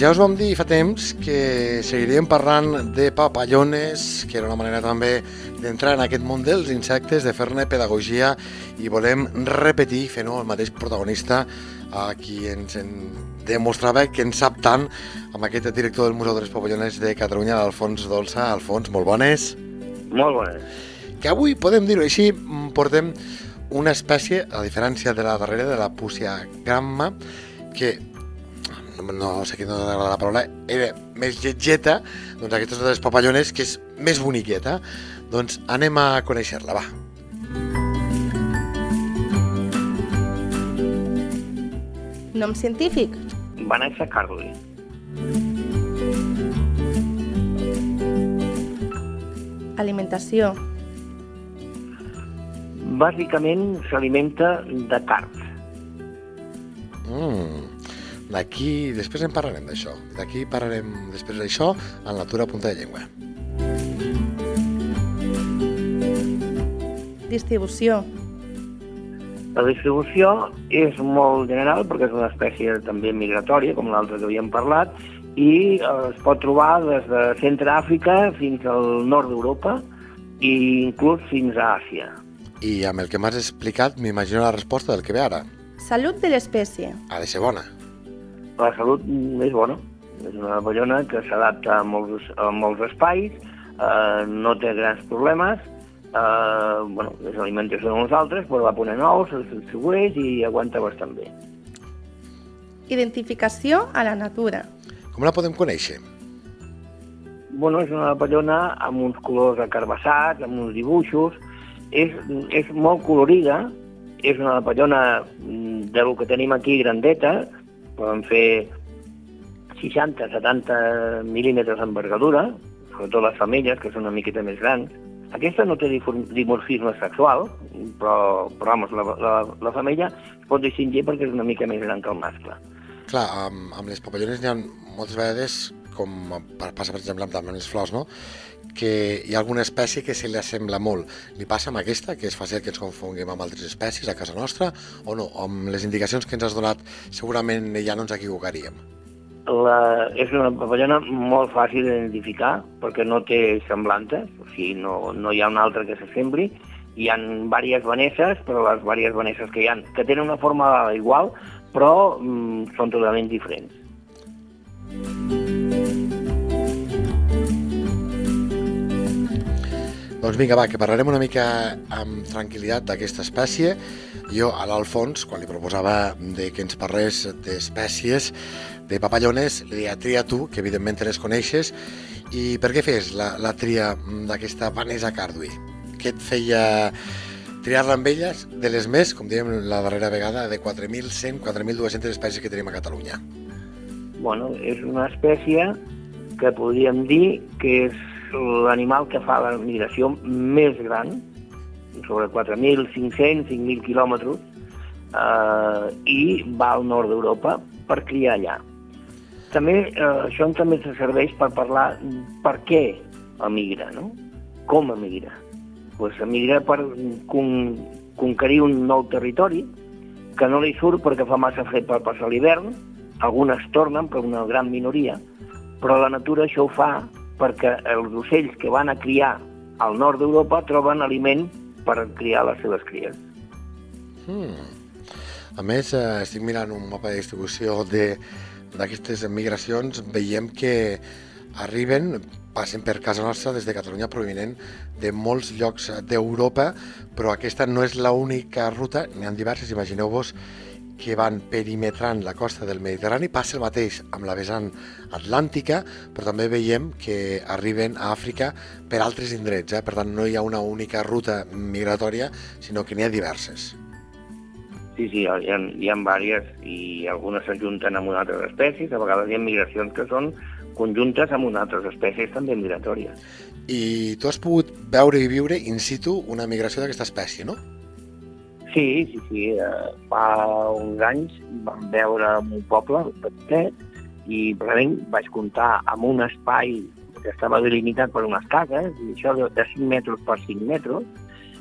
Ja us vam dir fa temps que seguiríem parlant de papallones, que era una manera també d'entrar en aquest món dels insectes, de fer-ne pedagogia i volem repetir, fent el mateix protagonista a qui ens en demostrava que en sap tant amb aquest director del Museu de les Papallones de Catalunya, l'Alfons Dolça. Alfons, molt bones. Molt bones. Que avui, podem dir-ho així, portem una espècie, a diferència de la darrera, de la Púcia Gramma, que no sé quina no la paraula, era més lletgeta, doncs aquesta és una de les papallones que és més boniqueta. Doncs anem a conèixer-la, va. Nom científic? Vanessa Carly. Alimentació? Bàsicament s'alimenta de carn. Mm. D'aquí, després en parlarem d'això. D'aquí parlarem després d'això en Natura Punta de Llengua. Distribució? La distribució és molt general perquè és una espècie també migratòria, com l'altra que havíem parlat, i es pot trobar des de centre Àfrica fins al nord d'Europa i inclús fins a Àsia. I amb el que m'has explicat m'imagino la resposta del que ve ara. Salut de l'espècie. Ha de ser bona. La salut és bona. És una papallona que s'adapta a, molts, a molts espais, eh, no té grans problemes, eh, bueno, és alimentació de nosaltres, però va ponent ous, els distribueix i aguanta bastant bé. Identificació a la natura. Com la podem conèixer? Bueno, és una papallona amb uns colors acarbassats, amb uns dibuixos, és, és molt colorida, és una papallona mm, del que tenim aquí grandeta, poden fer 60-70 mil·límetres d'envergadura, sobretot les femelles, que són una miqueta més grans. Aquesta no té dimorfisme sexual, però, però vamos, la, la, la femella pot distingir perquè és una mica més gran que el mascle. Clar, amb, amb les papallones n'hi ha moltes vegades, com passa per exemple amb les flors, no? Que hi ha alguna espècie que se li assembla molt. Li passa amb aquesta, que és fàcil que ens confonguem amb altres espècies a casa nostra, o no? Amb les indicacions que ens has donat segurament ja no ens equivocaríem. La, és una papallona molt fàcil d'identificar perquè no té semblantes, o sigui, no, no hi ha una altra que s'assembli. Hi ha diverses vanesses, però les diverses vanesses que hi ha, que tenen una forma igual, però mm, són totalment diferents. Doncs vinga, va, que parlarem una mica amb tranquil·litat d'aquesta espècie. Jo, a l'Alfons, quan li proposava de que ens parlés d'espècies, de papallones, li deia tria tu, que evidentment te les coneixes, i per què fes la, la tria d'aquesta Vanessa Cardui? Què et feia triar-la amb elles de les més, com dèiem la darrera vegada, de 4.100, 4.200 espècies que tenim a Catalunya? Bueno, és una espècie que podríem dir que és l'animal que fa la migració més gran, sobre 4.500, 5.000 quilòmetres, eh, i va al nord d'Europa per criar allà. També, eh, això també se serveix per parlar per què emigra, no? Com emigra. Pues emigra per con, conquerir un nou territori que no li surt perquè fa massa fred per passar l'hivern, algunes tornen, però una gran minoria, però la natura això ho fa perquè els ocells que van a criar al nord d'Europa troben aliment per criar les seves cries. Hmm. A més, eh, estic mirant un mapa de distribució d'aquestes migracions, veiem que arriben, passen per casa nostra des de Catalunya provinent de molts llocs d'Europa, però aquesta no és l'única ruta, n'hi ha diverses, imagineu-vos que van perimetrant la costa del Mediterrani, passa el mateix amb la vessant atlàntica, però també veiem que arriben a Àfrica per altres indrets, eh? per tant no hi ha una única ruta migratòria, sinó que n'hi ha diverses. Sí, sí, hi ha, hi ha diverses i algunes s'ajunten amb unes altres espècies, a vegades hi ha migracions que són conjuntes amb unes altres espècies també migratòries. I tu has pogut veure i viure in situ una migració d'aquesta espècie, no? Sí, sí, sí. Eh, fa uns anys vam veure en un poble petit i realment vaig comptar amb un espai que estava delimitat per unes cases, i això de, de 5 metres per 5 metres,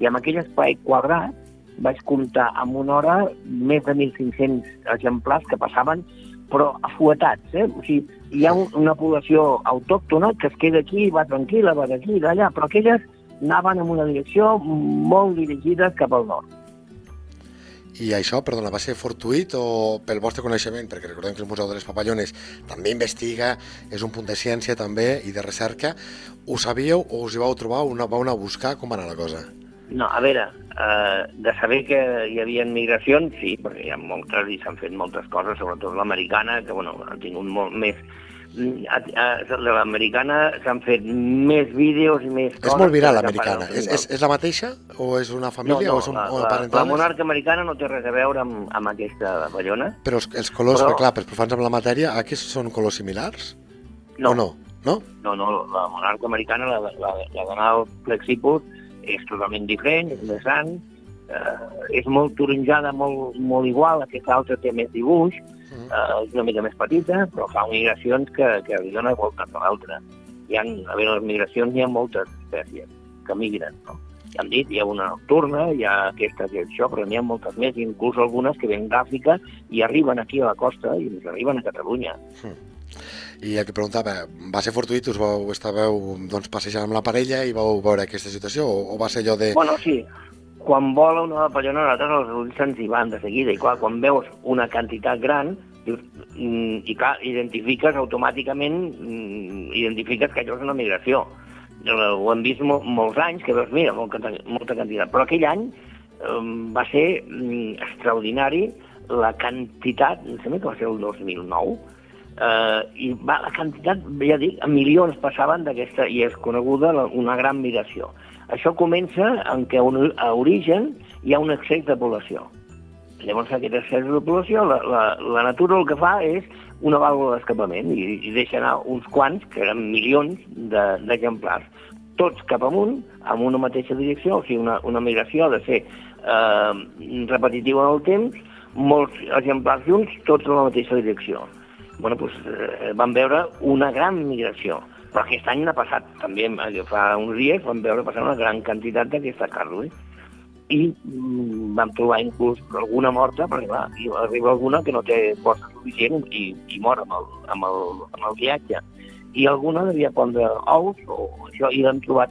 i amb aquell espai quadrat vaig comptar amb una hora més de 1.500 exemplars que passaven, però afuetats. Eh? O sigui, hi ha un, una població autòctona que es queda aquí, va tranquil·la, va d'aquí, d'allà, però aquelles anaven en una direcció molt dirigida cap al nord. I això, perdona, va ser fortuït o pel vostre coneixement? Perquè recordem que el Museu de les Papallones també investiga, és un punt de ciència també i de recerca. Ho sabíeu o us hi vau trobar, una, vau anar a buscar? Com va anar la cosa? No, a veure, eh, de saber que hi havia migracions, sí, perquè hi ha moltes i s'han fet moltes coses, sobretot l'americana, que bueno, han tingut molt més... A- a- De l'americana s'han fet més vídeos i més És molt viral l'americana. És, és, és la mateixa o és una família no, no, o és un, la, o la, la monarca americana no té res a veure amb, amb aquesta ballona. Però els, els colors, Però- clar, pels profans amb la matèria, aquí són colors similars? No, O no? No? no, no la monarca americana, la, la, la d'anal flexipus, és totalment diferent, és més gran, eh, és molt taronjada, molt, molt igual, aquesta altra té més dibuix, Mm. eh, és una mica més petita, però fa migracions que, que li dona voltes a l'altra. Hi ha, a veure, les migracions hi ha moltes espècies que migren, no? Ja hem dit, hi ha una nocturna, hi ha aquesta que és això, però n'hi ha moltes més, inclús algunes que venen d'Àfrica i arriben aquí a la costa i ens arriben a Catalunya. I el que preguntava, va ser fortuït, us vau, estàveu doncs, passejant amb la parella i vau veure aquesta situació o, o va ser allò de... Bueno, sí, quan vola una papallona, nosaltres els ulls se'ns hi van de seguida, i clar, quan veus una quantitat gran, dius, mm, i clar, identifiques automàticament, mm, identifiques que allò és una migració. Ho hem vist mol, molts anys, que veus, mira, molta, molta quantitat. Però aquell any va ser mm, extraordinari la quantitat, em sembla que va ser el 2009, eh, i va, la quantitat, ja dic, en milions passaven d'aquesta, i és coneguda la, una gran migració. Això comença en què un, a origen hi ha un excés de població. Llavors, aquest excés de població, la, la, la natura el que fa és una vàlvula d'escapament i, i deixa anar uns quants, que eren milions de- d'exemplars, tots cap amunt, amb una mateixa direcció, o sigui, una, una migració de ser eh, repetitiva en el temps, molts exemplars junts, tots en la mateixa direcció. Bueno, doncs, eh, vam veure una gran migració. Però aquest any n'ha passat també, eh, fa uns dies vam veure passar una gran quantitat d'aquesta carn. I mm, vam trobar inclús alguna morta, perquè clar, hi arriba alguna que no té força suficient i, i mor amb el, amb, el, amb el viatge. I alguna devia pondre ous, o això, i l'hem trobat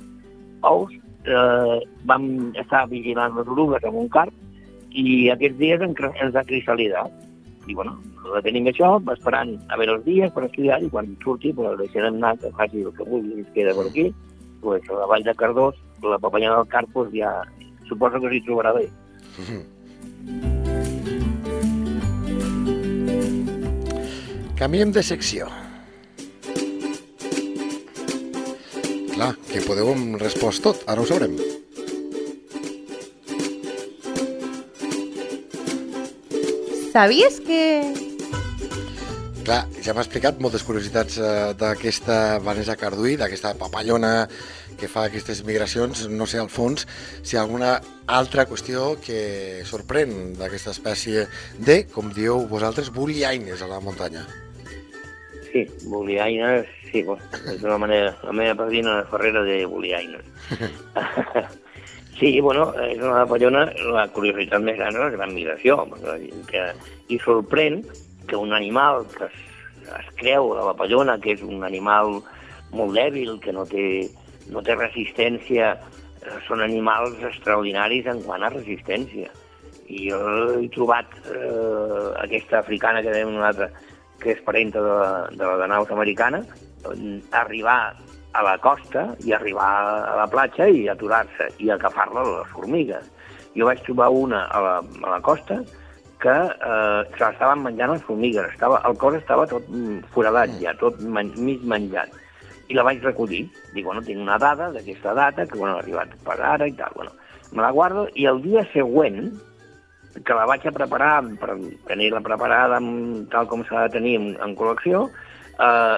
ous, eh, vam estar vigilant les orugues amb un carp, i aquests dies ens ha cristal·lidat. I bueno, la tenim això, esperant a veure els dies per estudiar, i quan surti, pues, el deixarem anar, que faci el que vulgui, i es queda per aquí. Pues, a la vall de Cardós, la papallana del carp, pues, ja suposo que s'hi trobarà bé. Canviem de secció. Clar, que podeu respost tot, ara ho sabrem. ¿Sabías que...? Clar, ja m'ha explicat moltes curiositats eh, d'aquesta Vanessa Carduí, d'aquesta papallona que fa aquestes migracions, no sé al fons si hi ha alguna altra qüestió que sorprèn d'aquesta espècie de, com dieu vosaltres, buliaines a la muntanya. Sí, boliaines, sí, bueno, és una manera, la meva padrina Ferrera de boliaines. sí, bueno, és una papallona, la curiositat més gran és la gran migració, que, i sorprèn que un animal que es, es creu, la papallona, que és un animal molt dèbil, que no té, no té resistència, eh, són animals extraordinaris en quant a resistència. I jo he trobat eh, aquesta africana que dèiem altra, que és parenta de, de la de americana, arribar a la costa i arribar a la platja i aturar-se i agafar-la a les formigues. Jo vaig trobar una a la, a la costa que eh, se l'estaven menjant les formigues. Estava, el cos estava tot mm, foradat ja, tot men, mig menjat. I la vaig recollir. Dic, bueno, tinc una dada d'aquesta data, que bueno, ha arribat per ara i tal. Bueno, me la guardo i el dia següent, que la vaig a preparar per tenir-la preparada amb, tal com s'ha de tenir en, en col·lecció, eh,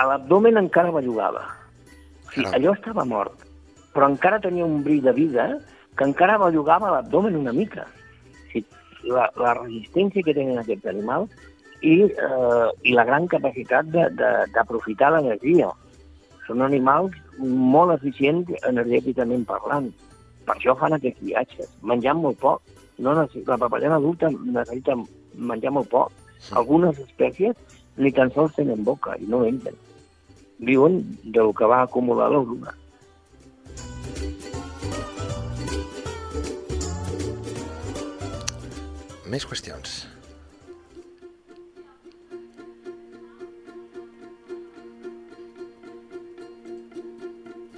a l'abdomen encara bellugava. O sigui, allò estava mort, però encara tenia un bri de vida que encara bellugava l'abdomen una mica. O sigui, la, la resistència que tenen aquests animals i, eh, i la gran capacitat de- de- d'aprofitar l'energia. Són animals molt eficients energèticament parlant. Per això fan aquests viatges, menjant molt poc. No. La papallona adulta necessita menjar molt poc. Algunes espècies ni tan sols tenen boca i no entren. Viuen del que va acumular l'oruna. Més qüestions.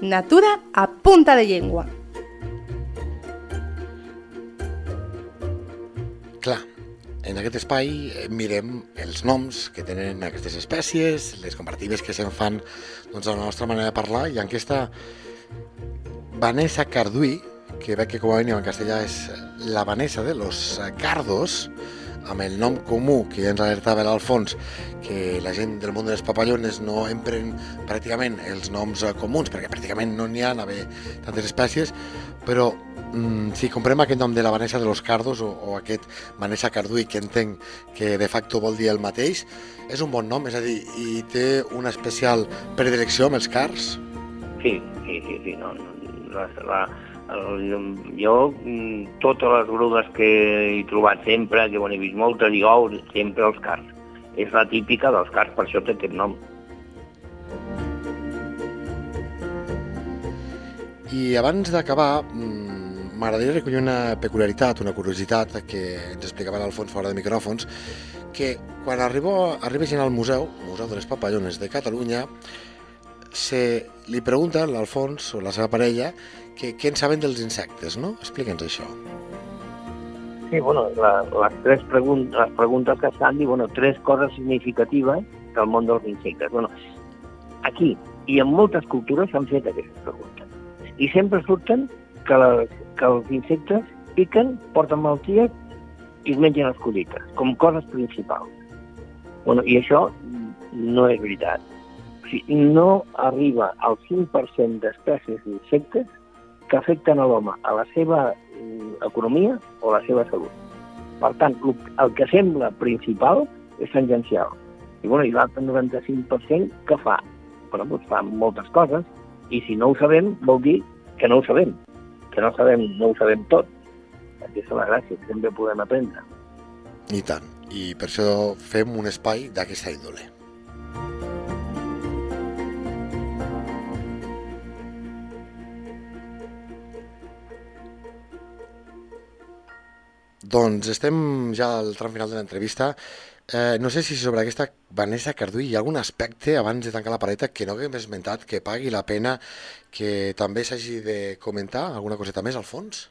Natura a punta de llengua. Clar, en aquest espai eh, mirem els noms que tenen aquestes espècies, les comparatives que se'n fan doncs, a la nostra manera de parlar, i en aquesta Vanessa Carduí, que veig que com a mínim en castellà és la Vanessa de los Cardos, amb el nom comú que ja ens alertava l'Alfons, que la gent del món de les papallones no empren pràcticament els noms eh, comuns, perquè pràcticament no n'hi ha a haver tantes espècies, però mm, si comprem aquest nom de la Vanessa de los Cardos o, o aquest Vanessa Carduí, que entenc que de facto vol dir el mateix, és un bon nom, és a dir, i té una especial predilecció amb els cars. Sí, sí, sí, sí. No, no, la, la, el, jo, mm, totes les grudes que he trobat sempre, que bon, he vist moltes, i ous, sempre els cars. És la típica dels cars, per això té aquest nom. I abans d'acabar, mm, m'agradaria recollir una peculiaritat, una curiositat que ens explicava l'Alfons fora de micròfons, que quan arribo, arriba gent al museu, Museu de les Papallones de Catalunya, se li pregunta a l'Alfons o la seva parella que què en saben dels insectes, no? Explica'ns això. Sí, bueno, la, les tres pregun les preguntes que estan diuen bueno, tres coses significatives del món dels insectes. Bueno, aquí i en moltes cultures s'han fet aquestes preguntes. I sempre surten que, les, que els insectes piquen, porten malalties i es mengen les collites, com coses principals. Bueno, I això no és veritat. O sigui, no arriba al 5% d'espècies d'insectes que afecten a l'home, a la seva mm, economia o a la seva salut. Per tant, el, que sembla principal és tangencial. I, bueno, i l'altre 95% que fa? Bueno, doncs fa moltes coses, i si no ho sabem, vol dir que no ho sabem, que no sabem, no ho sabem tot. Aquesta és la gràcia, que sempre podem aprendre. I tant. I per això fem un espai d'aquesta índole. Doncs estem ja al tram final de l'entrevista. Eh, no sé si sobre aquesta Vanessa Carduí hi ha algun aspecte, abans de tancar la pareta, que no haguem esmentat, que pagui la pena, que també s'hagi de comentar? Alguna coseta més al fons?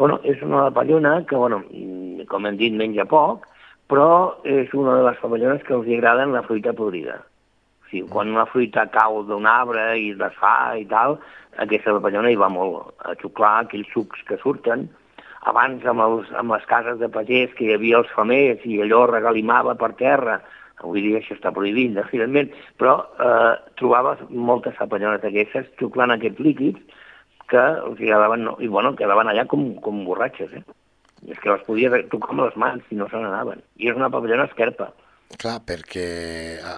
Bueno, és una papallona que, bueno, mm, com hem dit, menja poc, però és una de les papallones que els agraden la fruita podrida. O sigui, quan una fruita cau d'un arbre i es desfà i tal, aquesta papallona hi va molt a xuclar aquells sucs que surten. Abans, amb, els, amb les cases de pagès, que hi havia els famers i allò regalimava per terra, avui dia això està prohibit, evidentment, però eh, trobaves moltes papallones d'aquestes xuclant aquests líquids que els quedaven, no, i bueno, quedaven allà com, com borratxes, eh? És que les podies tocar amb les mans i no se n'anaven. I és una papallona esquerpa. Clar, perquè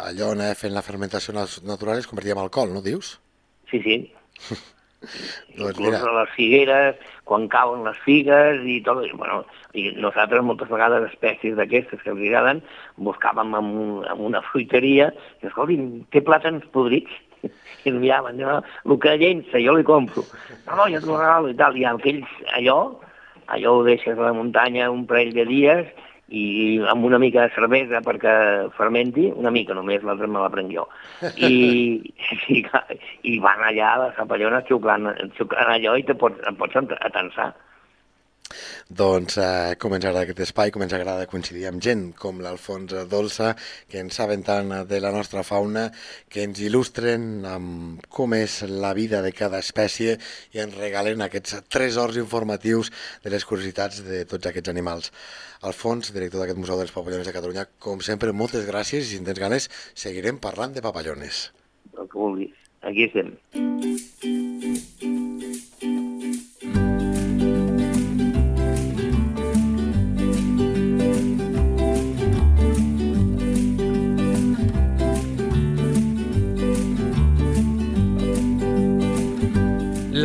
allò anar fent la fermentació nat- natural es convertia en alcohol, no dius? Sí, sí. Doncs mira, a les figueres, quan cauen les figues i tot. I, bueno, i nosaltres moltes vegades espècies d'aquestes que els agraden buscàvem en, un, en una fruiteria i, escolti, té plàtans podrits? I ens miraven, no, el que llença jo li compro. No, no, jo t'ho regalo i tal. I aquells, allò, allò ho deixes a la muntanya un parell de dies i amb una mica de cervesa perquè fermenti, una mica només, l'altra me la prenc jo. I, i, i van allà les papallones xuclant, xuclant allò i te pots, em pots atensar. Doncs eh, com ens agrada aquest espai, com ens agrada coincidir amb gent com l'Alfons Dolça, que en saben tant de la nostra fauna, que ens il·lustren amb com és la vida de cada espècie i ens regalen aquests tresors informatius de les curiositats de tots aquests animals. Alfons, director d'aquest Museu dels Papallones de Catalunya, com sempre, moltes gràcies i si en tens ganes seguirem parlant de papallones. El que vulguis. Aquí estem.